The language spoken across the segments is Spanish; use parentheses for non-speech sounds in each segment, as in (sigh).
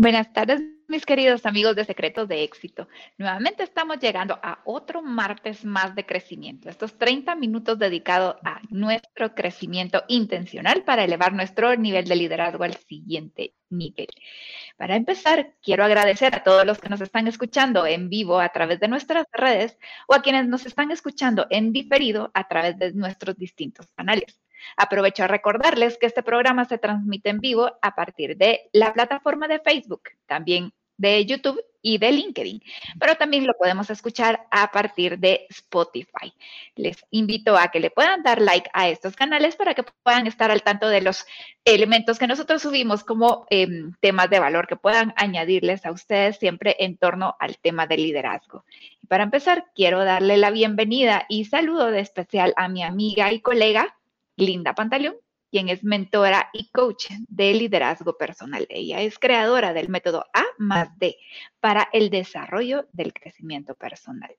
Buenas tardes, mis queridos amigos de Secretos de Éxito. Nuevamente estamos llegando a otro martes más de crecimiento. Estos 30 minutos dedicados a nuestro crecimiento intencional para elevar nuestro nivel de liderazgo al siguiente nivel. Para empezar, quiero agradecer a todos los que nos están escuchando en vivo a través de nuestras redes o a quienes nos están escuchando en diferido a través de nuestros distintos canales. Aprovecho a recordarles que este programa se transmite en vivo a partir de la plataforma de Facebook, también de YouTube y de LinkedIn, pero también lo podemos escuchar a partir de Spotify. Les invito a que le puedan dar like a estos canales para que puedan estar al tanto de los elementos que nosotros subimos como em, temas de valor que puedan añadirles a ustedes siempre en torno al tema del liderazgo. Para empezar, quiero darle la bienvenida y saludo de especial a mi amiga y colega Linda Pantaleón, quien es mentora y coach de liderazgo personal. Ella es creadora del método A más D para el desarrollo del crecimiento personal.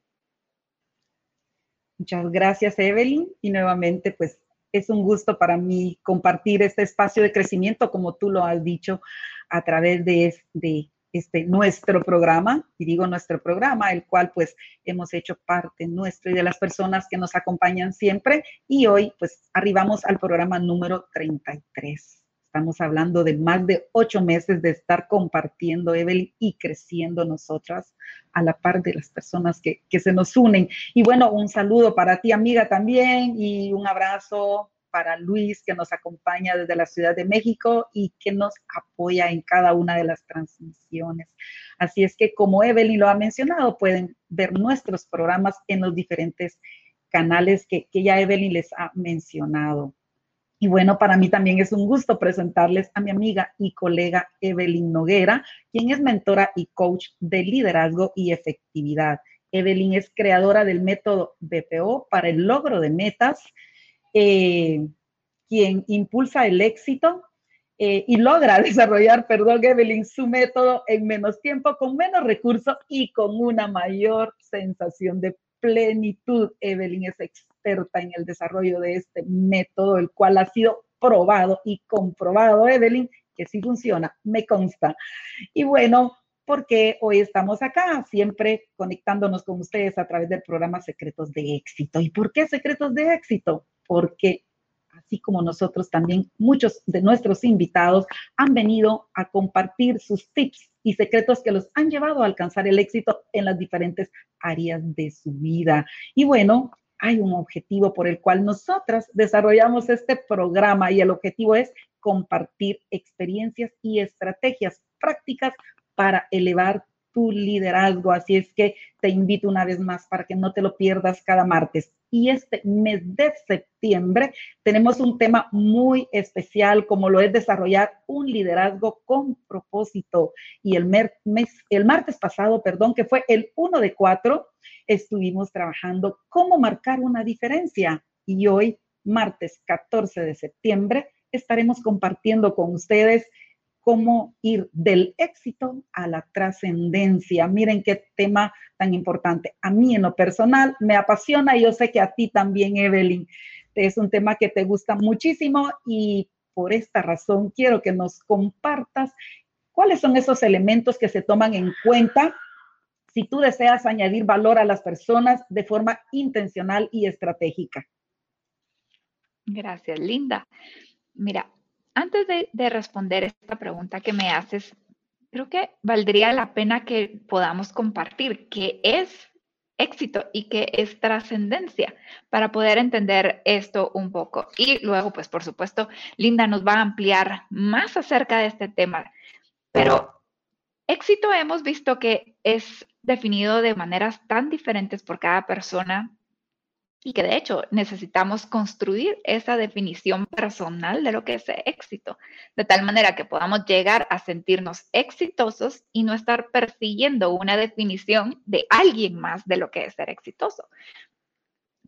Muchas gracias, Evelyn. Y nuevamente, pues es un gusto para mí compartir este espacio de crecimiento, como tú lo has dicho, a través de, de este, nuestro programa, y digo nuestro programa, el cual pues hemos hecho parte nuestro y de las personas que nos acompañan siempre. Y hoy pues arribamos al programa número 33. Estamos hablando de más de ocho meses de estar compartiendo, Evelyn, y creciendo nosotras a la par de las personas que, que se nos unen. Y bueno, un saludo para ti, amiga, también, y un abrazo para Luis, que nos acompaña desde la Ciudad de México y que nos apoya en cada una de las transmisiones. Así es que, como Evelyn lo ha mencionado, pueden ver nuestros programas en los diferentes canales que, ya Evelyn les ha mencionado. Y bueno, para mí también es un gusto presentarles a mi amiga y colega Evelyn Noguera, quien es mentora y coach de liderazgo y efectividad. Evelyn es creadora del método BPO para el logro de metas eh, quien impulsa el éxito eh, y logra (laughs) desarrollar, perdón, Evelyn, su método en menos tiempo, con menos recursos y con una mayor sensación de plenitud. Evelyn es experta en el desarrollo de este método, el cual ha sido probado y comprobado, Evelyn, que sí funciona, me consta. Y bueno, porque hoy estamos acá, siempre conectándonos con ustedes a través del programa Secretos de Éxito. ¿Y por qué Secretos de Éxito? Porque así como nosotros también, muchos de nuestros invitados han venido a compartir sus tips y secretos que los han llevado a alcanzar el éxito en las diferentes áreas de su vida. Y bueno, hay un objetivo por el cual nosotras desarrollamos este programa y el objetivo es compartir experiencias y estrategias prácticas para elevar tu liderazgo. Así es que te invito una vez más para que no te lo pierdas cada martes. Y este mes de septiembre tenemos un tema muy especial como lo es desarrollar un liderazgo con propósito. Y el, mes, el martes pasado, perdón, que fue el 1 de 4, estuvimos trabajando cómo marcar una diferencia. Y hoy, martes 14 de septiembre, estaremos compartiendo con ustedes cómo ir del éxito a la trascendencia. Miren qué tema tan importante. A mí en lo personal me apasiona y yo sé que a ti también, Evelyn. Es un tema que te gusta muchísimo y por esta razón quiero que nos compartas cuáles son esos elementos que se toman en cuenta si tú deseas añadir valor a las personas de forma intencional y estratégica. Gracias, Linda. Mira, antes de, responder esta pregunta que me haces, creo que valdría la pena que podamos compartir qué es éxito y qué es trascendencia para poder entender esto un poco. Y luego, pues por supuesto, Linda nos va a ampliar más acerca de este tema. Pero éxito hemos visto que es definido de maneras tan diferentes por cada persona y que de hecho necesitamos construir esa definición personal de lo que es éxito, de tal manera que podamos llegar a sentirnos exitosos y no estar persiguiendo una definición de alguien más de lo que es ser exitoso.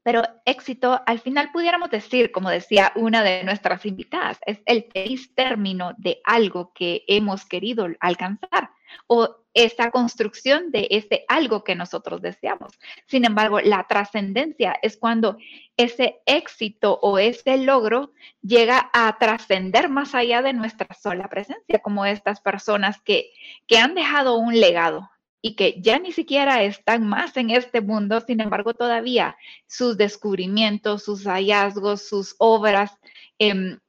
Pero éxito, al final pudiéramos decir, como decía una de nuestras invitadas, es el feliz término de algo que hemos querido alcanzar o esa construcción de ese algo que nosotros deseamos. Sin embargo, la trascendencia es cuando ese éxito o ese logro llega a trascender más allá de nuestra sola presencia, como estas personas que, que han dejado un legado y que ya ni siquiera están más en este mundo, sin embargo, todavía sus descubrimientos, sus hallazgos, sus obras, em,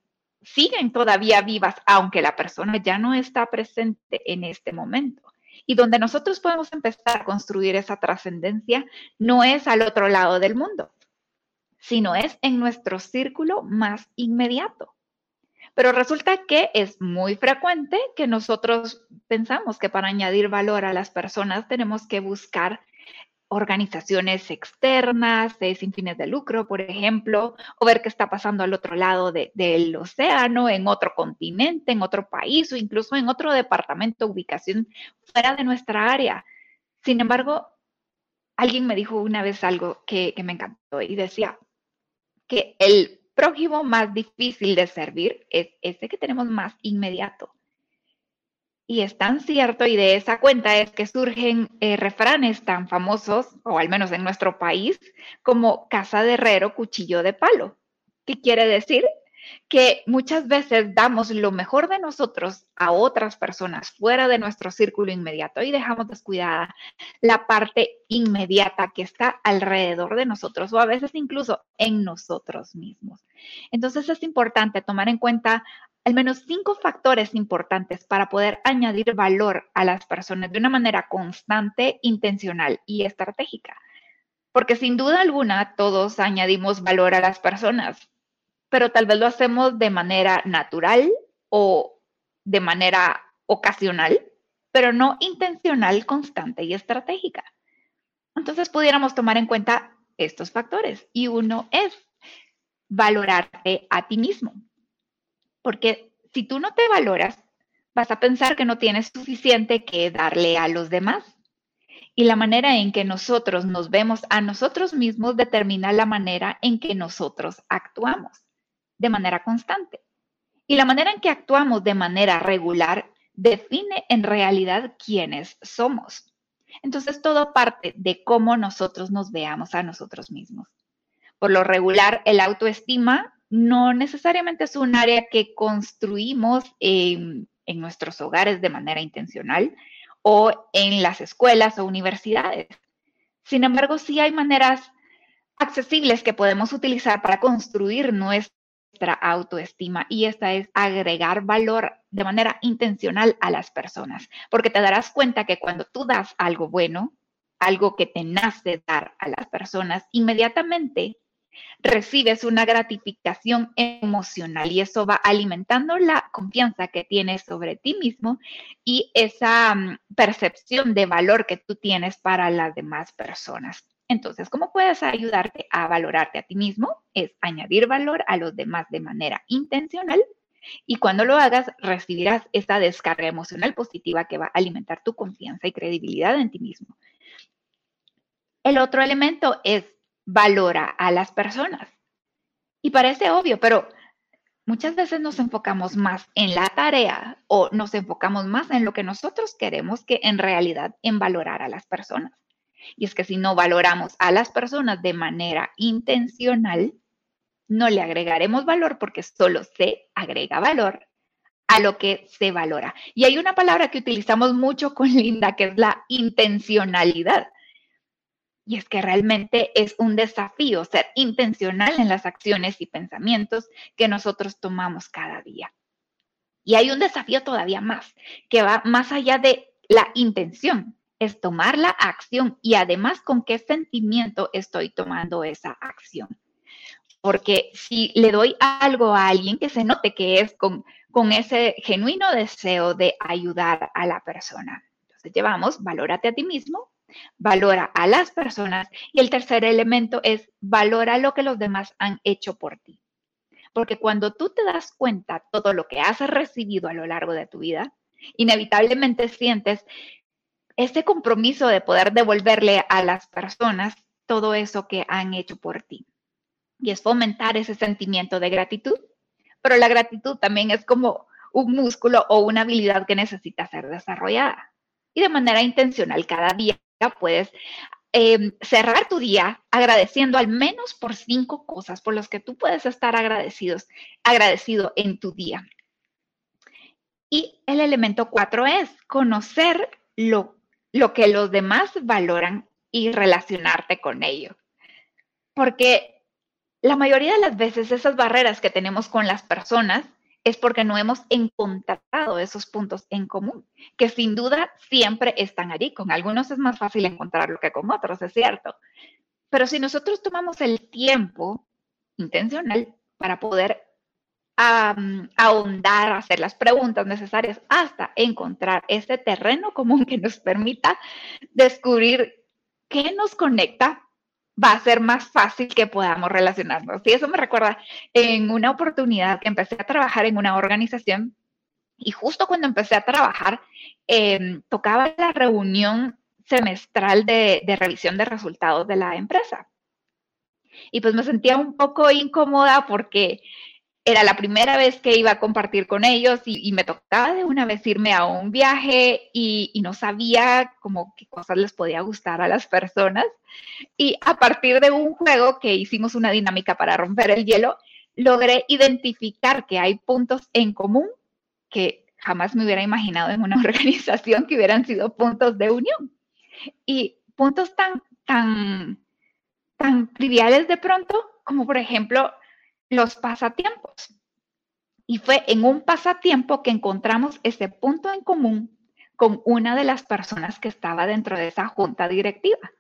siguen todavía vivas, aunque la persona ya no está presente en este momento. Y donde nosotros podemos empezar a construir esa trascendencia no es al otro lado del mundo, sino es en nuestro círculo más inmediato. Pero resulta que es muy frecuente que nosotros pensamos que para añadir valor a las personas tenemos que buscar organizaciones externas sin fines de lucro, por ejemplo, o ver qué está pasando al otro lado del océano, en otro continente, en otro país o incluso en otro departamento, ubicación fuera de nuestra área. Sin embargo, alguien me dijo una vez algo que, que me encantó y decía que el prójimo más difícil de servir es ese que tenemos más inmediato. Y es tan cierto, y de esa cuenta es que surgen eh, refranes tan famosos, o al menos en nuestro país, como casa de herrero, cuchillo de palo. ¿Qué quiere decir? Que muchas veces damos lo mejor de nosotros a otras personas fuera de nuestro círculo inmediato y dejamos descuidada la parte inmediata que está alrededor de nosotros o a veces incluso en nosotros mismos. Entonces es importante tomar en cuenta al menos cinco factores importantes para poder añadir valor a las personas de una manera constante, intencional y estratégica. Porque sin duda alguna todos añadimos valor a las personas, pero tal vez lo hacemos de manera natural o de manera ocasional, pero no intencional, constante y estratégica. Entonces pudiéramos tomar en cuenta estos factores y uno es valorarte a ti mismo. Porque si tú no te valoras, vas a pensar que no tienes suficiente que darle a los demás. Y la manera en que nosotros nos vemos a nosotros mismos determina la manera en que nosotros actuamos de manera constante. Y la manera en que actuamos de manera regular define en realidad quiénes somos. Entonces todo parte de cómo nosotros nos veamos a nosotros mismos. Por lo regular, el autoestima no necesariamente es un área que construimos en, nuestros hogares de manera intencional o en las escuelas o universidades. Sin embargo, sí hay maneras accesibles que podemos utilizar para construir nuestra autoestima y esta es agregar valor de manera intencional a las personas, porque te darás cuenta que cuando tú das algo bueno, algo que te nace dar a las personas, inmediatamente recibes una gratificación emocional y eso va alimentando la confianza que tienes sobre ti mismo y esa mm, percepción de valor que tú tienes para las demás personas. Entonces, ¿cómo puedes ayudarte a valorarte a ti mismo? Es añadir valor a los demás de manera intencional y cuando lo hagas recibirás esta descarga emocional positiva que va a alimentar tu confianza y credibilidad en ti mismo. El otro elemento es valora a las personas. Y parece obvio, pero muchas veces nos enfocamos más en la tarea o nos enfocamos más en lo que nosotros queremos que en realidad en valorar a las personas. Y es que si no valoramos a las personas de manera intencional, no le agregaremos valor porque solo se agrega valor a lo que se valora. Y hay una palabra que utilizamos mucho con Linda, que es la intencionalidad. Y es que realmente es un desafío ser intencional en las acciones y pensamientos que nosotros tomamos cada día. Y hay un desafío todavía más, que va más allá de la intención, es tomar la acción y además con qué sentimiento estoy tomando esa acción. Porque si le doy algo a alguien que se note que es con, ese genuino deseo de ayudar a la persona. Entonces llevamos, valórate a ti mismo, valora a las personas y el tercer elemento es valora lo que los demás han hecho por ti. Porque cuando tú te das cuenta todo lo que has recibido a lo largo de tu vida, inevitablemente sientes ese compromiso de poder devolverle a las personas todo eso que han hecho por ti. Y es fomentar ese sentimiento de gratitud. Pero la gratitud también es como un músculo o una habilidad que necesita ser desarrollada. Y de manera intencional, cada día puedes em, cerrar tu día agradeciendo al menos por cinco cosas por las que tú puedes estar agradecidos, agradecido en tu día. Y el elemento cuatro es conocer lo, lo que los demás valoran y relacionarte con ello. Porque la mayoría de las veces esas barreras que tenemos con las personas es porque no hemos encontrado esos puntos en común, que sin duda siempre están allí. Con algunos es más fácil encontrarlo que con otros, es cierto. Pero si nosotros tomamos el tiempo intencional para poder ahondar, hacer las preguntas necesarias hasta encontrar ese terreno común que nos permita descubrir qué nos conecta, va a ser más fácil que podamos relacionarnos. Y eso me recuerda en una oportunidad que empecé a trabajar en una organización y justo cuando empecé a trabajar, em, tocaba la reunión semestral de revisión de resultados de la empresa. Y pues me sentía un poco incómoda porque era la primera vez que iba a compartir con ellos y, me tocaba de una vez irme a un viaje y, no sabía como qué cosas les podía gustar a las personas. Y a partir de un juego que hicimos una dinámica para romper el hielo, logré identificar que hay puntos en común que jamás me hubiera imaginado en una (laughs) organización que hubieran sido puntos de unión. Y puntos tan, tan, tan triviales de pronto como por ejemplo los pasatiempos. Y fue en un pasatiempo que encontramos ese punto en común con una de las personas que estaba dentro de esa junta directiva.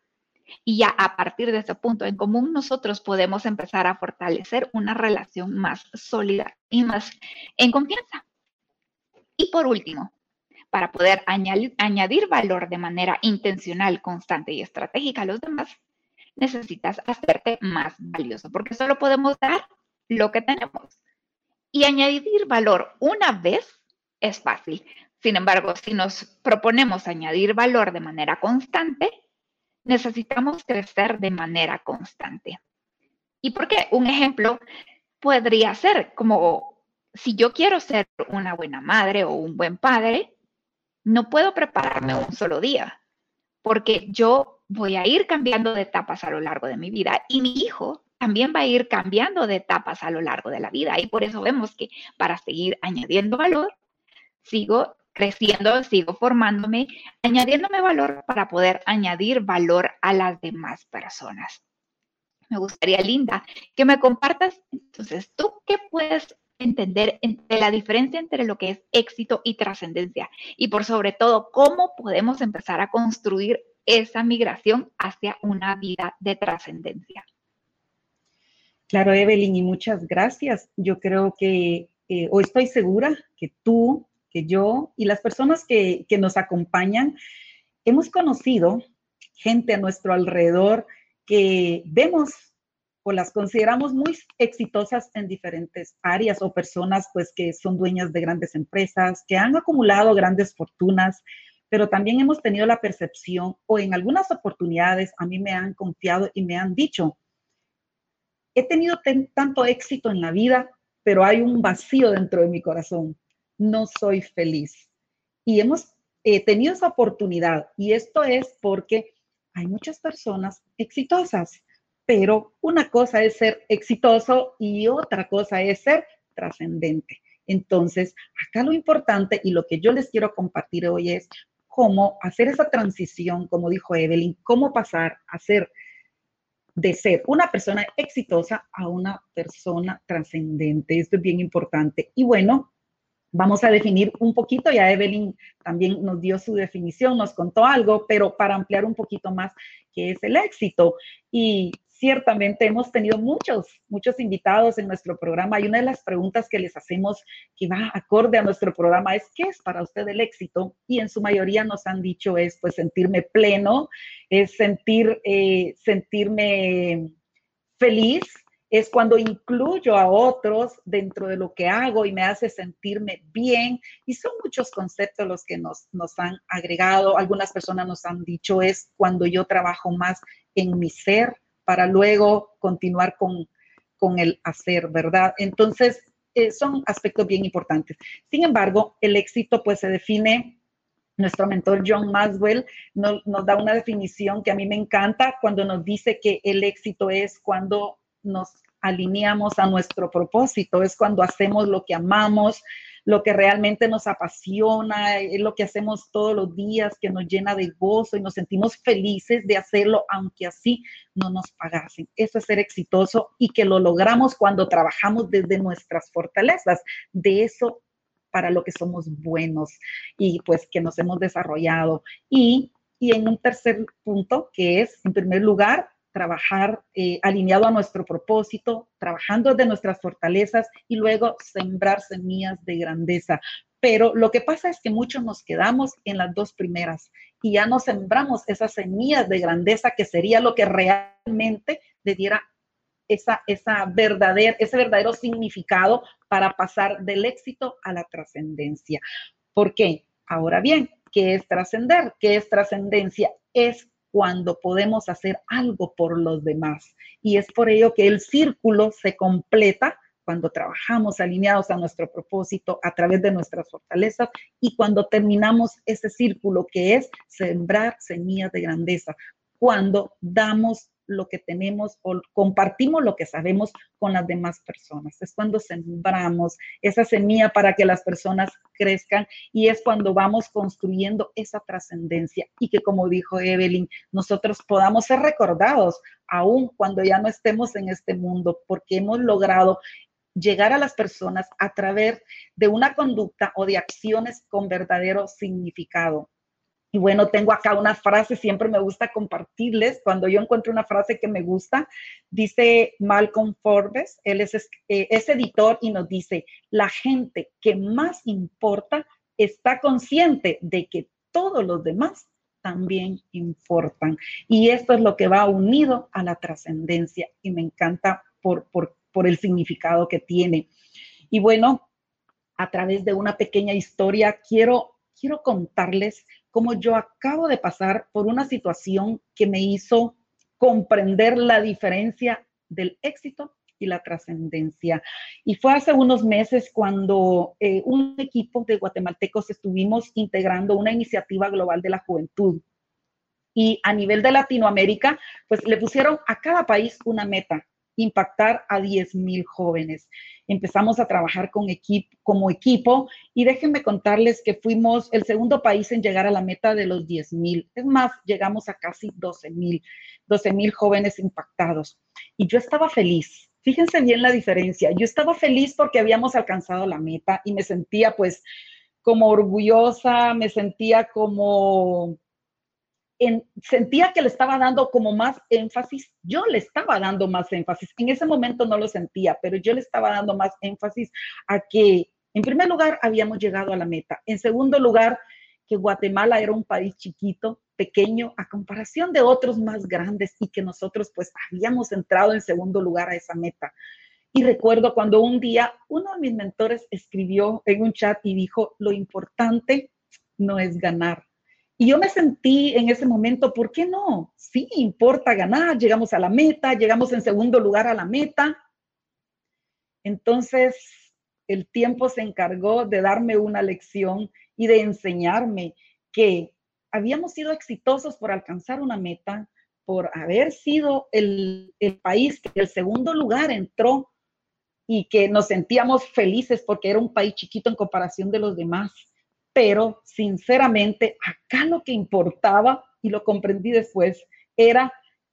Y ya a partir de ese punto en común nosotros podemos empezar a fortalecer una relación más sólida y más en confianza. Y por último, para poder añadir, añadir valor de manera intencional, constante y estratégica a los demás, necesitas hacerte más valioso, porque solo podemos dar lo que tenemos. Y añadir valor una vez es fácil. Sin embargo, si nos proponemos añadir valor de manera constante, necesitamos crecer de manera constante. ¿Y por qué? Un ejemplo podría ser como si yo quiero ser una buena madre o un buen padre, no puedo prepararme un solo día, porque yo voy a ir cambiando de etapas a lo largo de mi vida y mi hijo también va a ir cambiando de etapas a lo largo de la vida. Y por eso vemos que para seguir añadiendo valor, sigo creciendo, sigo formándome, añadiéndome valor para poder añadir valor a las demás personas. Me gustaría, Linda, que me compartas, entonces, ¿tú qué puedes entender entre la diferencia entre lo que es éxito y trascendencia? Y por sobre todo, ¿cómo podemos empezar a construir esa migración hacia una vida de trascendencia? Claro, Evelyn, y muchas gracias. Yo creo que, eh, o estoy segura que tú, que yo y las personas que, que nos acompañan, hemos conocido gente a nuestro alrededor que vemos o las consideramos muy exitosas en diferentes áreas o personas pues que son dueñas de grandes empresas, que han acumulado grandes fortunas, pero también hemos tenido la percepción o en algunas oportunidades a mí me han confiado y me han dicho, he tenido tanto éxito en la vida, pero hay un vacío dentro de mi corazón. No soy feliz. Y hemos eh, tenido esa oportunidad. Y esto es porque hay muchas personas exitosas, pero una cosa es ser exitoso y otra cosa es ser trascendente. Entonces, acá lo importante y lo que yo les quiero compartir hoy es cómo hacer esa transición, como dijo Evelyn, cómo pasar a ser de ser una persona exitosa a una persona trascendente. Esto es bien importante. Y bueno, vamos a definir un poquito, ya Evelyn también nos dio su definición, nos contó algo, pero para ampliar un poquito más qué es el éxito. Y ciertamente hemos tenido muchos, muchos invitados en nuestro programa y una de las preguntas que les hacemos que va acorde a nuestro programa es, ¿qué es para usted el éxito? Y en su mayoría nos han dicho es, pues, sentirme pleno, es sentir, eh, sentirme feliz, es cuando incluyo a otros dentro de lo que hago y me hace sentirme bien. Y son muchos conceptos los que nos, nos han agregado. Algunas personas nos han dicho es cuando yo trabajo más en mi ser, para luego continuar con, el hacer, ¿verdad? Entonces, eh, son aspectos bien importantes. Sin embargo, el éxito pues se define nuestro mentor John Maswell nos, da una definición que a mí me encanta cuando nos dice que el éxito es cuando nos alineamos a nuestro propósito, es cuando hacemos lo que amamos, lo que realmente nos apasiona, es lo que hacemos todos los días, que nos llena de gozo y nos sentimos felices de hacerlo, aunque así no nos pagasen. Eso es ser exitoso y que lo logramos cuando trabajamos desde nuestras fortalezas. De eso para lo que somos buenos y pues que nos hemos desarrollado. Y, y en un tercer punto, que es, en primer lugar, trabajar eh, alineado a nuestro propósito, trabajando desde nuestras fortalezas y luego sembrar semillas de grandeza. Pero lo que pasa es que muchos nos quedamos en las dos primeras y ya no sembramos esas semillas de grandeza que sería lo que realmente le diera esa, esa verdadera, ese verdadero significado para pasar del éxito a la trascendencia. ¿Por qué? Ahora bien, ¿qué es trascender? ¿Qué es trascendencia? Es cuando podemos hacer algo por los demás. Y es por ello que el círculo se completa cuando trabajamos alineados a nuestro propósito a través de nuestras fortalezas y cuando terminamos ese círculo que es sembrar semillas de grandeza, cuando damos lo que tenemos o compartimos lo que sabemos con las demás personas. Es cuando sembramos esa semilla para que las personas crezcan y es cuando vamos construyendo esa trascendencia y que como dijo Evelyn, nosotros podamos ser recordados aún cuando ya no estemos en este mundo porque hemos logrado llegar a las personas a través de una conducta o de acciones con verdadero significado. Y bueno, tengo acá una frase, siempre me gusta compartirles. Cuando yo encuentro una frase que me gusta, dice Malcolm Forbes, él es, eh, es editor y nos dice, la gente que más importa está consciente de que todos los demás también importan. Y esto es lo que va unido a la trascendencia y me encanta por, por, por el significado que tiene. Y bueno, a través de una pequeña historia, quiero, quiero contarles como yo acabo de pasar por una situación que me hizo comprender la diferencia del éxito y la trascendencia. Y fue hace unos meses cuando eh, un equipo de guatemaltecos estuvimos integrando una iniciativa global de la juventud. Y a nivel de Latinoamérica, pues le pusieron a cada país una meta impactar a 10.000 jóvenes. Empezamos a trabajar con como equipo y déjenme contarles que fuimos el segundo país en llegar a la meta de los 10.000. Es más, llegamos a casi 12.000, 12.000 jóvenes impactados. Y yo estaba feliz. Fíjense bien la diferencia. Yo estaba feliz porque habíamos alcanzado la meta y me sentía pues como orgullosa, me sentía como sentía que le estaba dando como más énfasis, yo le estaba dando más énfasis, en ese momento no lo sentía, pero yo le estaba dando más énfasis a que, en primer lugar, habíamos llegado a la meta, en segundo lugar, que Guatemala era un país chiquito, pequeño, a comparación de otros más grandes y que nosotros pues habíamos entrado en segundo lugar a esa meta. Y recuerdo cuando un día uno de mis mentores escribió en un chat y dijo, lo importante no es ganar, y yo me sentí en ese momento, ¿por qué no? Sí, importa ganar, llegamos a la meta, llegamos en segundo lugar a la meta. Entonces, el tiempo se encargó de darme una lección y de enseñarme que habíamos sido exitosos por alcanzar una meta, por haber sido el, el país que el segundo lugar entró y que nos sentíamos felices porque era un país chiquito en comparación de los demás pero sinceramente acá lo que importaba, y lo comprendí después, era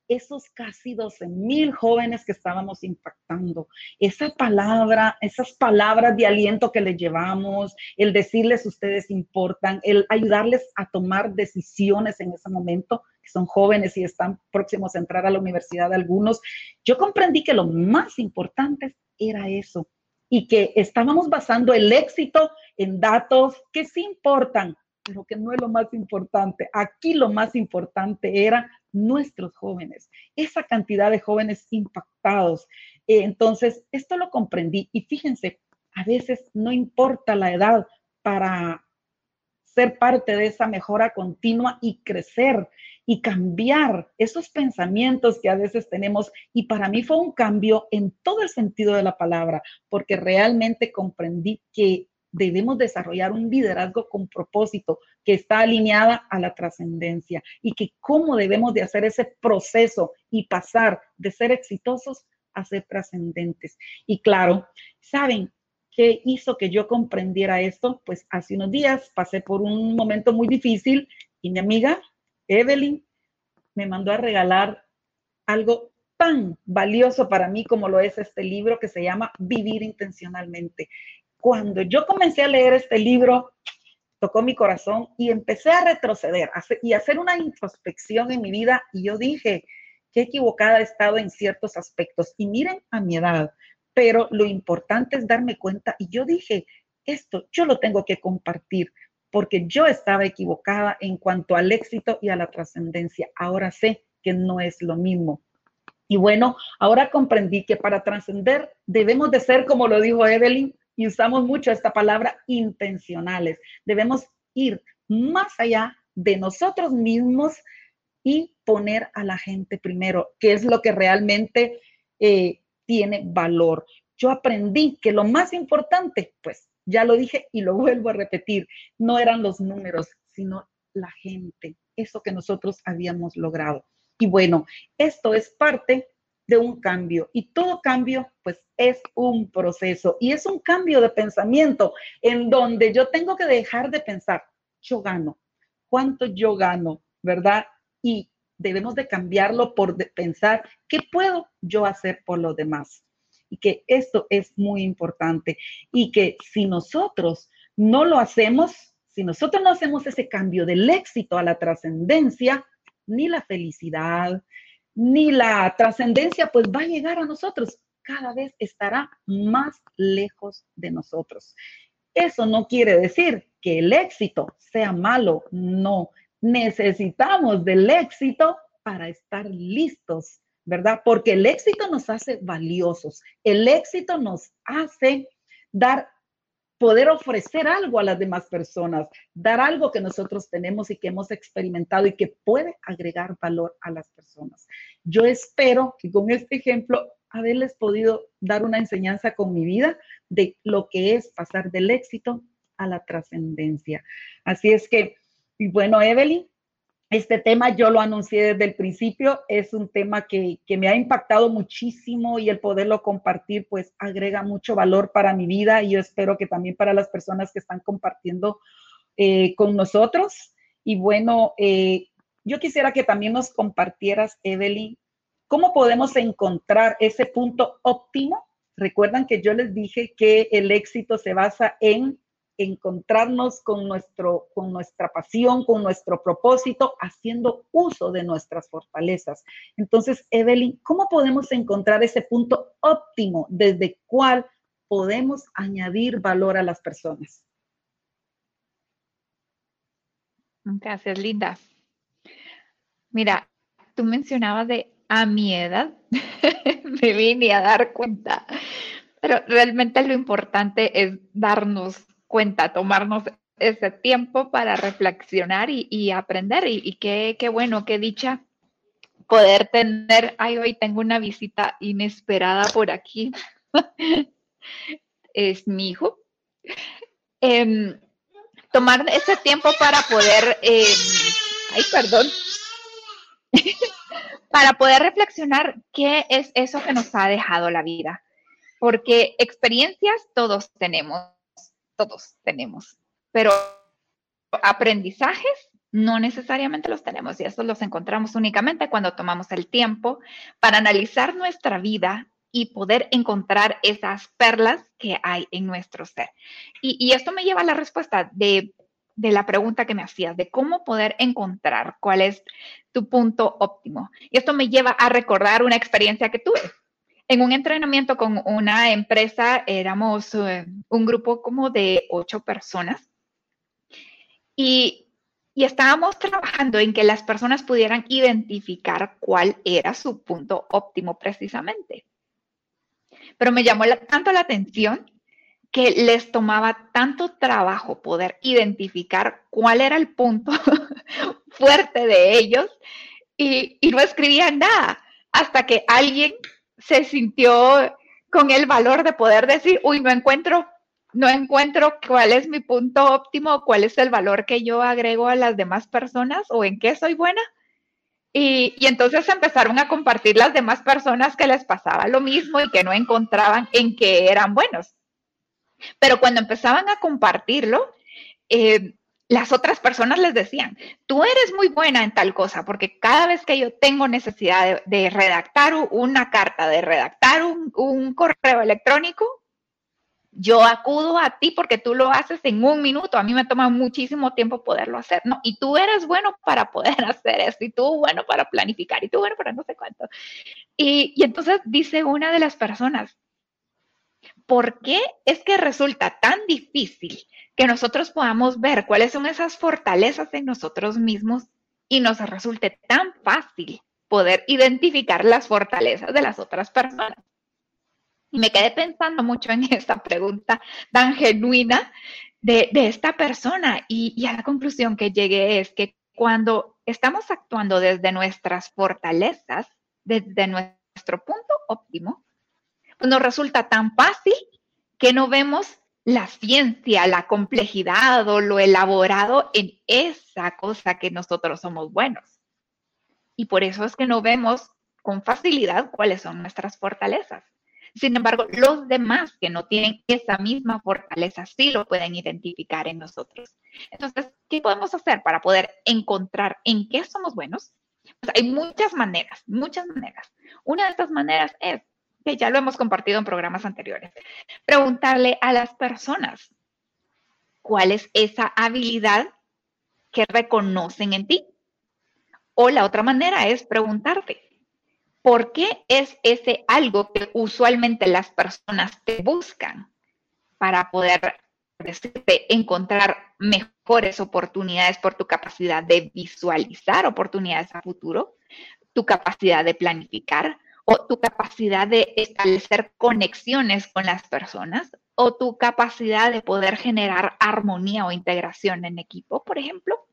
esos casi 12 mil jóvenes que estábamos impactando. Esa palabra, esas palabras de aliento que les llevamos, el decirles ustedes importan, el ayudarles a tomar decisiones en ese momento, que son jóvenes y están próximos a entrar a la universidad algunos, yo comprendí que lo más importante era eso, y que estábamos basando el éxito en datos que sí importan, pero que no es lo más importante. Aquí lo más importante era nuestros jóvenes, esa cantidad de jóvenes impactados. Eh, entonces, esto lo comprendí y fíjense, a veces no importa la edad para ser parte de esa mejora continua y crecer y cambiar esos pensamientos que a veces tenemos. Y para mí fue un cambio en todo el sentido de la palabra, porque realmente comprendí que debemos desarrollar un liderazgo con propósito que está alineada a la trascendencia y que cómo debemos de hacer ese proceso y pasar de ser exitosos a ser trascendentes. Y claro, ¿saben qué hizo que yo comprendiera esto? Pues hace unos días pasé por un momento muy difícil y mi amiga Evelyn me mandó a regalar algo tan valioso para mí como lo es este libro que se llama Vivir intencionalmente. Cuando yo comencé a leer este libro, tocó mi corazón y empecé a retroceder y hacer una introspección en mi vida y yo dije, qué equivocada he estado en ciertos aspectos. Y miren a mi edad, pero lo importante es darme cuenta y yo dije, esto yo lo tengo que compartir porque yo estaba equivocada en cuanto al éxito y a la trascendencia. Ahora sé que no es lo mismo. Y bueno, ahora comprendí que para trascender debemos de ser, como lo dijo Evelyn, y usamos mucho esta palabra, intencionales. Debemos ir más allá de nosotros mismos y poner a la gente primero, que es lo que realmente eh, tiene valor. Yo aprendí que lo más importante, pues ya lo dije y lo (laughs) vuelvo a repetir, no eran los números, sino la gente, eso que nosotros habíamos logrado. Y bueno, esto es parte de un cambio y todo cambio pues es un proceso y es un cambio de pensamiento en donde yo tengo que dejar de pensar, yo gano, cuánto yo gano, ¿verdad? Y debemos de cambiarlo por pensar, ¿qué puedo yo hacer por los demás? Y que esto es muy importante y que si nosotros no lo hacemos, si nosotros no hacemos ese cambio del éxito a la trascendencia, ni la felicidad, ni la trascendencia, pues va a llegar a nosotros, cada vez estará más lejos de nosotros. Eso no quiere decir que el éxito sea malo, no. Necesitamos del éxito para estar listos ¿verdad? Porque el éxito nos hace valiosos, el éxito nos hace dar, poder ofrecer algo a las demás personas, dar algo que nosotros tenemos y que hemos experimentado y que puede agregar valor a las personas. Yo espero que con este ejemplo haberles podido dar una enseñanza con mi vida de lo que es pasar del éxito a la trascendencia. Así es que, y bueno, Evelyn, este tema yo lo anuncié desde el principio, es un tema que, me ha impactado muchísimo y el poderlo compartir pues agrega mucho valor para mi vida y yo espero que también para las personas que están compartiendo eh, con nosotros. Y bueno, eh, yo quisiera que también nos compartieras, Evelyn, cómo podemos encontrar ese punto óptimo. Recuerdan que yo les dije que el éxito se basa en encontrarnos con, nuestro, con nuestra pasión, con nuestro propósito, haciendo uso de nuestras fortalezas. Entonces, Evelyn, ¿cómo podemos encontrar ese punto óptimo desde cuál podemos añadir valor a las personas? Gracias, Linda. Mira, tú mencionabas de a mi edad, (laughs) me vine a dar cuenta, pero realmente lo importante es darnos cuenta, tomarnos ese tiempo para reflexionar y, aprender. Y, qué, bueno, qué dicha poder tener, ay, hoy tengo una visita inesperada por aquí. (laughs) es mi hijo. Em, tomar ese tiempo para poder, em, ay, perdón, (laughs) para poder reflexionar qué es eso que nos ha dejado la vida. Porque experiencias todos tenemos todos tenemos, pero aprendizajes no necesariamente los tenemos y esos los encontramos únicamente cuando tomamos el tiempo para analizar nuestra vida y poder encontrar esas perlas que hay en nuestro ser. Y, esto me lleva a la respuesta de, de la pregunta que me hacías, de cómo poder encontrar cuál es tu punto óptimo. Y esto me lleva a recordar una experiencia que tuve en un entrenamiento con una empresa, éramos eh, un grupo como de ocho personas y, y estábamos trabajando en que las personas pudieran identificar cuál era su punto óptimo precisamente. Pero me llamó tanto la atención que les tomaba tanto trabajo poder identificar cuál era el punto (laughs) fuerte de ellos y, y no escribían nada hasta que alguien se sintió con el valor de poder decir, uy, no encuentro no encuentro cuál es mi punto óptimo, cuál es el valor que yo agrego a las demás personas o en qué soy buena. Y, y, entonces empezaron a compartir las demás personas que les pasaba lo mismo y que no encontraban en qué eran buenos. Pero cuando empezaban a compartirlo, eh, las otras personas les decían, tú eres muy buena en tal cosa, porque cada vez que yo tengo necesidad de, redactar una carta, de redactar un, correo electrónico, yo acudo a ti porque tú lo haces en un minuto. A mí me toma muchísimo tiempo poderlo hacer, ¿no? Y tú eres bueno para poder (laughs) hacer esto, y tú bueno para planificar, y tú bueno para no sé cuánto. Y, y entonces dice una de las personas, ¿por qué es que resulta tan difícil que nosotros podamos ver cuáles son esas fortalezas en nosotros mismos y nos resulte tan fácil poder identificar las fortalezas de las otras personas? Y me quedé pensando mucho en (laughs) esta pregunta tan genuina de, esta persona y, y a la conclusión que llegué es que cuando estamos actuando desde nuestras fortalezas, desde nuestro punto óptimo, nos resulta tan fácil que no vemos la ciencia, la complejidad o lo elaborado en esa cosa que nosotros somos buenos. Y por eso es que no vemos con facilidad cuáles son nuestras fortalezas. Sin embargo, los demás que no tienen esa misma fortaleza sí lo pueden identificar en nosotros. Entonces, ¿qué podemos hacer para poder encontrar en qué somos buenos? Pues hay muchas maneras, muchas maneras. Una de estas maneras es que ya lo hemos compartido en programas anteriores, preguntarle a las personas cuál es esa habilidad que reconocen en ti. O la otra manera es preguntarte, ¿por qué es ese algo que usualmente las personas te buscan para poder encontrar mejores oportunidades por tu capacidad de visualizar oportunidades a futuro, tu capacidad de planificar, o tu capacidad de establecer conexiones con las personas o tu capacidad de poder generar armonía o integración en equipo, por ejemplo.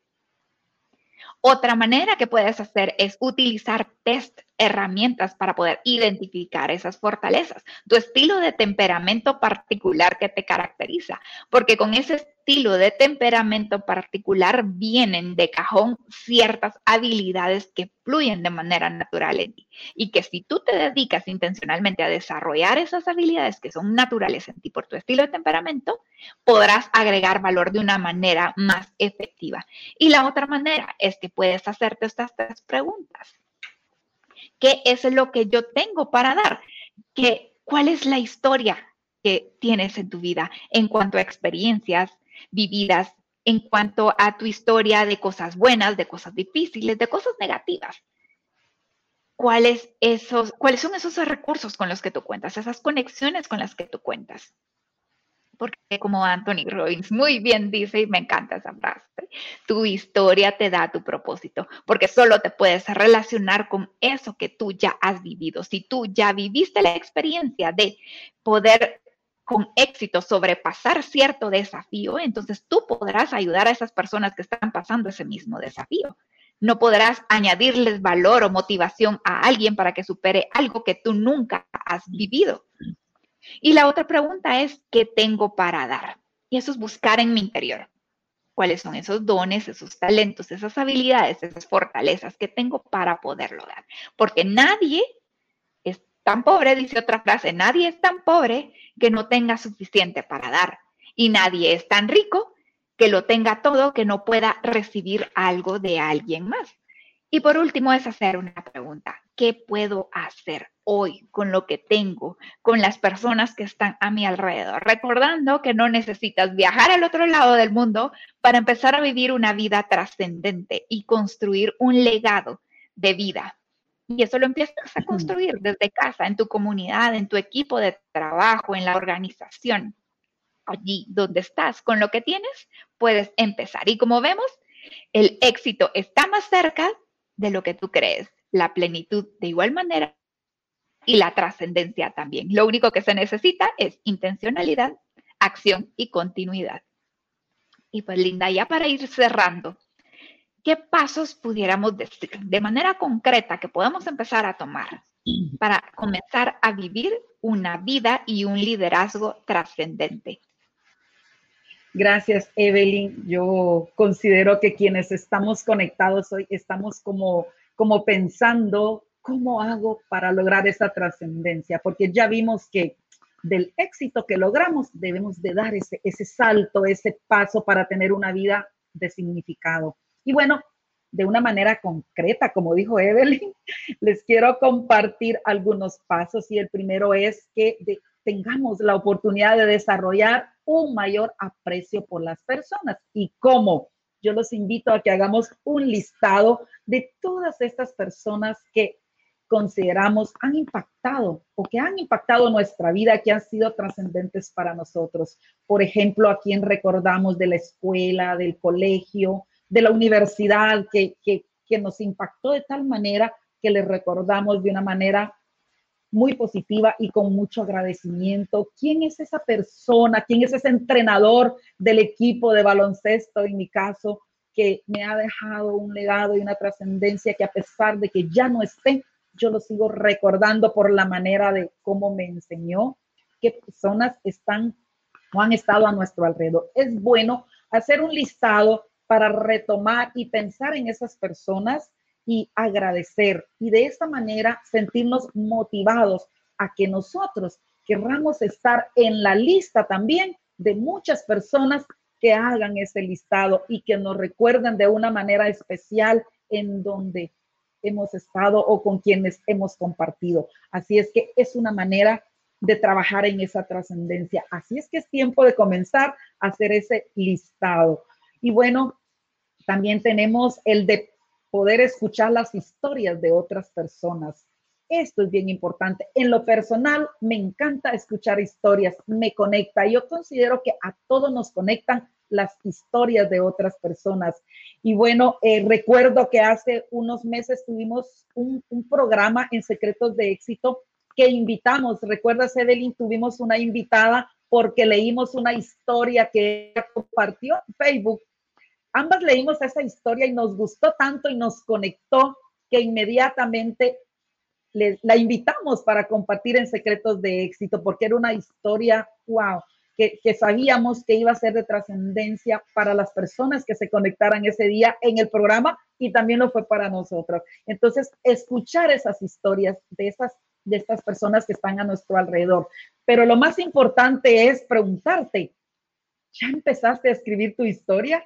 Otra manera que puedes hacer es utilizar test, herramientas para poder identificar esas fortalezas, tu estilo de temperamento particular que te caracteriza, porque con ese estilo de temperamento particular vienen de cajón ciertas habilidades que fluyen de manera natural en ti y que si tú te dedicas intencionalmente a desarrollar esas habilidades que son naturales en ti por tu estilo de temperamento, podrás agregar valor de una manera más efectiva. Y la otra manera es que puedes hacerte estas tres preguntas. ¿Qué es lo que yo tengo para dar? ¿Qué, ¿Cuál es la historia que tienes en tu vida en cuanto a experiencias, vividas en cuanto a tu historia de cosas buenas, de cosas difíciles, de cosas negativas. ¿Cuáles, esos, ¿Cuáles son esos recursos con los que tú cuentas, esas conexiones con las que tú cuentas? Porque como Anthony Robbins muy bien dice, y me encanta esa frase, tu historia te da tu propósito, porque solo te puedes relacionar con eso que tú ya has vivido. Si tú ya viviste la experiencia de poder con éxito sobrepasar cierto desafío, entonces tú podrás ayudar a esas personas que están pasando ese mismo desafío. No podrás añadirles valor o motivación a alguien para que supere algo que tú nunca has vivido. Y la otra pregunta es, ¿qué tengo para dar? Y eso es buscar en mi interior. ¿Cuáles son esos dones, esos talentos, esas habilidades, esas fortalezas que tengo para poderlo dar? Porque nadie es tan pobre, dice otra frase, nadie es tan pobre que no tenga suficiente para dar. Y nadie es tan rico que lo tenga todo que no pueda recibir algo de alguien más. Y por último es hacer una pregunta. ¿Qué puedo hacer hoy con lo que tengo, con las personas que están a mi alrededor? Recordando que no necesitas viajar al otro lado del mundo para empezar a vivir una vida trascendente y construir un legado de vida y eso lo empiezas a construir desde casa, en tu comunidad, en tu equipo de trabajo, en la organización. Allí donde estás, con lo que tienes, puedes empezar. Y como vemos, el éxito está más cerca de lo que tú crees. La plenitud de igual manera y la trascendencia también. Lo único que se necesita es intencionalidad, acción y continuidad. Y pues Linda, ya para ir cerrando, ¿qué pasos pudiéramos decir de manera concreta que podemos empezar a tomar para comenzar a vivir una vida y un liderazgo trascendente? Gracias, Evelyn. Yo considero que quienes estamos conectados hoy estamos como, como pensando cómo hago para lograr esa trascendencia, porque ya vimos que del éxito que logramos debemos de dar ese, ese salto, ese paso para tener una vida de significado. Y bueno, de una manera concreta, como dijo Evelyn, (laughs) les quiero compartir algunos pasos y el primero es que tengamos la oportunidad de desarrollar un mayor aprecio por las personas. ¿Y cómo? Yo los invito a que hagamos un listado de todas estas personas que consideramos han impactado o que han impactado nuestra vida, que han sido trascendentes para nosotros. Por ejemplo, a quien recordamos de la escuela, del colegio, de la universidad, que, que, que nos impactó de tal manera que le recordamos de una manera muy positiva y con mucho agradecimiento. ¿Quién es esa persona? ¿Quién es ese entrenador del equipo de baloncesto, en mi caso, que me ha dejado un legado y una trascendencia que a pesar de que ya no esté, yo lo sigo recordando por la manera de cómo me enseñó, qué personas están o han estado a nuestro alrededor. Es bueno hacer un listado para retomar y pensar en esas personas y agradecer y de esta manera sentirnos motivados a que nosotros querramos estar en la lista también de muchas personas que hagan ese listado y que nos recuerden de una manera especial en donde hemos estado o con quienes hemos compartido. Así es que es una manera de trabajar en esa trascendencia. Así es que es tiempo de comenzar a hacer ese listado. Y bueno, también tenemos el de poder escuchar las historias de otras personas. Esto es bien importante. En lo personal, me encanta escuchar historias, me conecta. Yo considero que a todos nos conectan las historias de otras personas. Y bueno, eh, recuerdo que hace unos meses tuvimos un, programa en Secretos de Éxito que invitamos. Recuerdas, Evelyn, tuvimos una invitada porque leímos una historia que compartió en Facebook ambas leímos esa historia y nos gustó tanto y nos conectó que inmediatamente la invitamos para compartir en Secretos de Éxito, porque era una historia, wow, que, que sabíamos que iba a ser de trascendencia para las personas que se conectaran ese día en el programa y también lo fue para nosotros. Entonces, escuchar esas historias de esas de estas personas que están a nuestro alrededor. Pero lo más importante es preguntarte, ¿ya empezaste a escribir tu historia?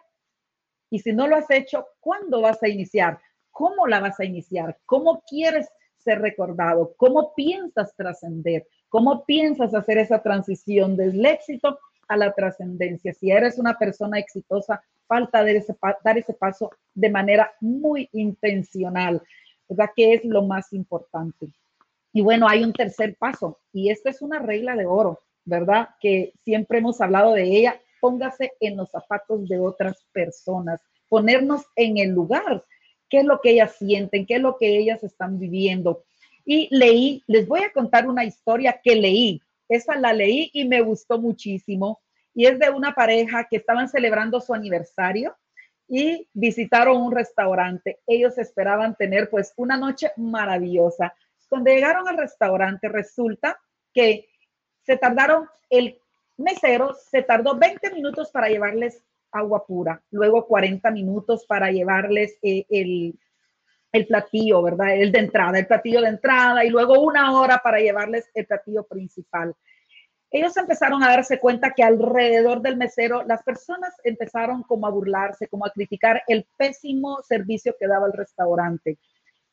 Y si no lo has hecho, ¿cuándo vas a iniciar? ¿Cómo la vas a iniciar? ¿Cómo quieres ser recordado? ¿Cómo piensas trascender? ¿Cómo piensas hacer esa transición del éxito a la trascendencia? Si eres una persona exitosa, falta ese, dar ese paso de manera muy intencional, ¿verdad? Que es lo más importante. Y bueno, hay un tercer paso y esta es una regla de oro, ¿verdad? Que siempre hemos hablado de ella póngase en los zapatos de otras personas, ponernos en el lugar, qué es lo que ellas sienten, qué es lo que ellas están viviendo. Y leí, les voy a contar una historia que leí. Esa la leí y me gustó muchísimo. Y es de una pareja que estaban celebrando su aniversario y visitaron un restaurante. Ellos esperaban tener pues una noche maravillosa. Cuando llegaron al restaurante resulta que se tardaron el mesero se tardó 20 minutos para llevarles agua pura, luego 40 minutos para llevarles eh, el, el platillo, ¿verdad? El de entrada, el platillo de entrada y luego una hora para llevarles el platillo principal. Ellos empezaron a darse cuenta que alrededor del mesero las personas empezaron como a burlarse, como a criticar el pésimo servicio que daba el restaurante.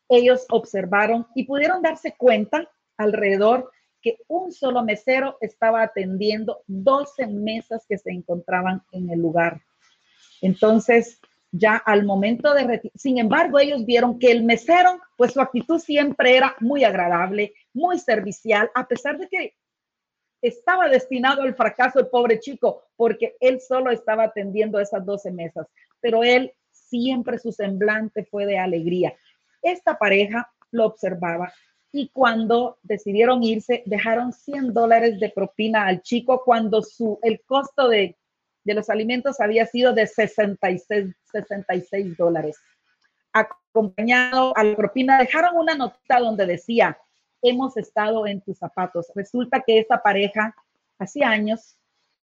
Ellos observaron y pudieron darse cuenta alrededor que un solo mesero estaba atendiendo 12 mesas que se encontraban en el lugar. Entonces, ya al momento de sin embargo, ellos vieron que el mesero, pues su actitud siempre era muy agradable, muy servicial, a pesar de que estaba destinado al fracaso el pobre chico, porque él solo estaba atendiendo esas 12 mesas, pero él siempre su semblante fue de alegría. Esta pareja lo observaba y cuando decidieron irse, dejaron 100 dólares de propina al chico cuando su, el costo de, de los alimentos había sido de 66, 66 dólares. Acompañado a la propina, dejaron una nota donde decía, hemos estado en tus zapatos. Resulta que esa pareja, hacía años,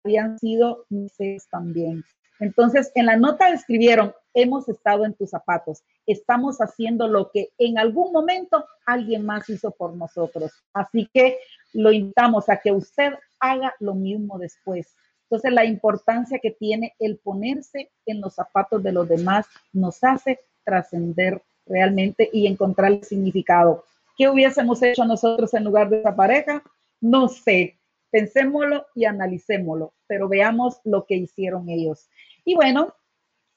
habían sido mis también. Entonces, en la nota escribieron, hemos estado en tus zapatos, estamos haciendo lo que en algún momento alguien más hizo por nosotros. Así que lo invitamos a que usted haga lo mismo después. Entonces, la importancia que tiene el ponerse en los zapatos de los demás nos hace trascender realmente y encontrar el significado. ¿Qué hubiésemos hecho nosotros en lugar de esa pareja? No sé. Pensémoslo y analicémoslo, pero veamos lo que hicieron ellos. Y bueno,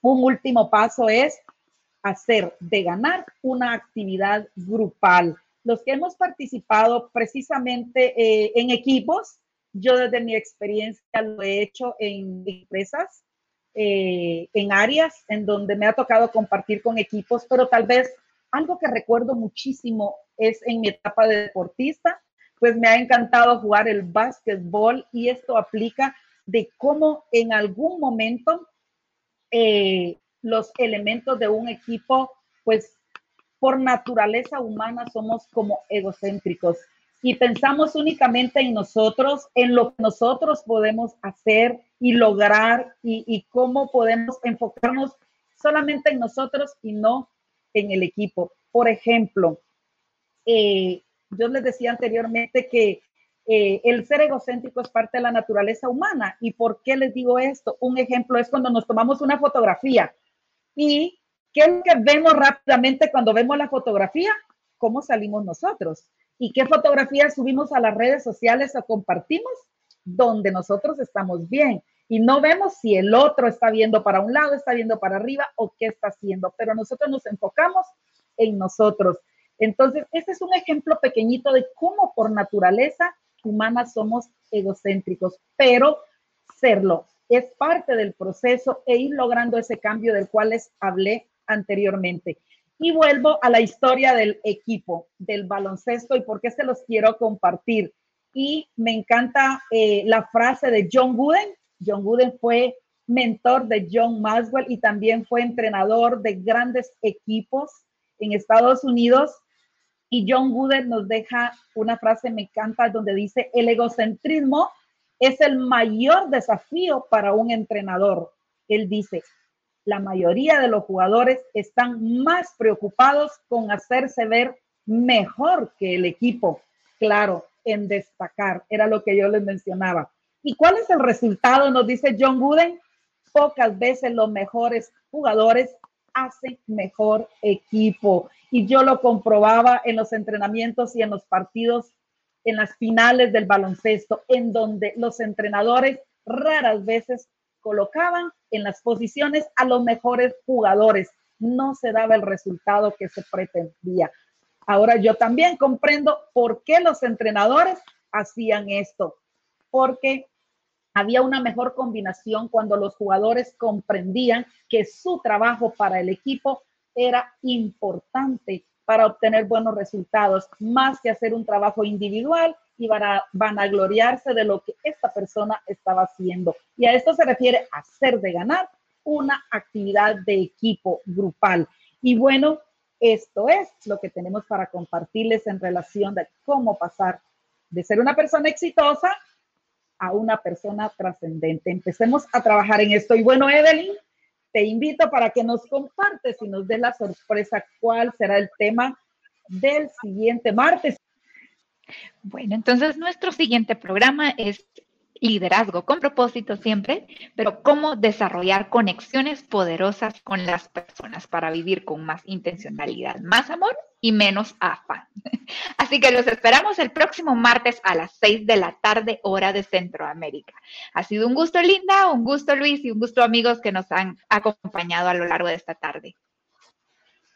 un último paso es hacer de ganar una actividad grupal. Los que hemos participado precisamente eh, en equipos, yo desde mi experiencia lo he hecho en empresas, eh, en áreas en donde me ha tocado compartir con equipos, pero tal vez algo que recuerdo muchísimo es en mi etapa de deportista, pues me ha encantado jugar el básquetbol y esto aplica de cómo en algún momento eh, los elementos de un equipo, pues por naturaleza humana somos como egocéntricos y pensamos únicamente en nosotros, en lo que nosotros podemos hacer y lograr y, cómo podemos enfocarnos solamente en nosotros y no en el equipo. Por ejemplo, eh, yo les decía anteriormente que eh, el ser egocéntrico es parte de la naturaleza humana. ¿Y por qué les digo esto? Un ejemplo es cuando nos tomamos una fotografía y ¿qué es lo que vemos rápidamente cuando vemos la fotografía? ¿Cómo salimos nosotros? ¿Y qué fotografías subimos a las redes sociales o compartimos? Donde nosotros estamos bien. Y no vemos si el otro está viendo para un lado, está viendo para arriba o qué está haciendo, pero nosotros nos enfocamos en nosotros. Entonces, este es un ejemplo pequeñito de cómo por naturaleza humana somos egocéntricos, pero serlo es parte del proceso e ir logrando ese cambio del cual les hablé anteriormente. Y vuelvo a la historia del equipo, del baloncesto y por qué se los quiero compartir. Y me encanta eh, la frase de John Wooden. John Wooden fue mentor de John Maxwell y también fue entrenador de grandes equipos en Estados Unidos. Y John Wooden nos deja una frase, me encanta, donde dice, el egocentrismo es el mayor desafío para un entrenador. Él dice, la mayoría de los jugadores están más preocupados con hacerse ver mejor que el equipo. Claro, en destacar, era lo que yo les mencionaba. ¿Y cuál es el resultado? Nos dice John Wooden. Pocas veces los mejores jugadores hacen mejor equipo. Y yo lo comprobaba en los entrenamientos y en los partidos, en las finales del baloncesto, en donde los entrenadores raras veces colocaban en las posiciones a los mejores jugadores. No se daba el resultado que se pretendía. Ahora yo también comprendo por qué los entrenadores hacían esto, porque había una mejor combinación cuando los jugadores comprendían que su trabajo para el equipo era importante para obtener buenos resultados, más que hacer un trabajo individual y van a, van a gloriarse de lo que esta persona estaba haciendo. Y a esto se refiere hacer de ganar una actividad de equipo grupal. Y bueno, esto es lo que tenemos para compartirles en relación de cómo pasar de ser una persona exitosa a una persona trascendente. Empecemos a trabajar en esto. Y bueno, Evelyn, te invito para que nos compartes y nos des la sorpresa cuál será el tema del siguiente martes. Bueno, entonces nuestro siguiente programa es liderazgo con propósito siempre, pero cómo desarrollar conexiones poderosas con las personas para vivir con más intencionalidad, más amor y menos afán. (laughs) Así que los esperamos el próximo martes a las 6 de la tarde, hora de Centroamérica. Ha sido un gusto, Linda, un gusto, Luis, y un gusto, amigos, que nos han acompañado a lo largo de esta tarde.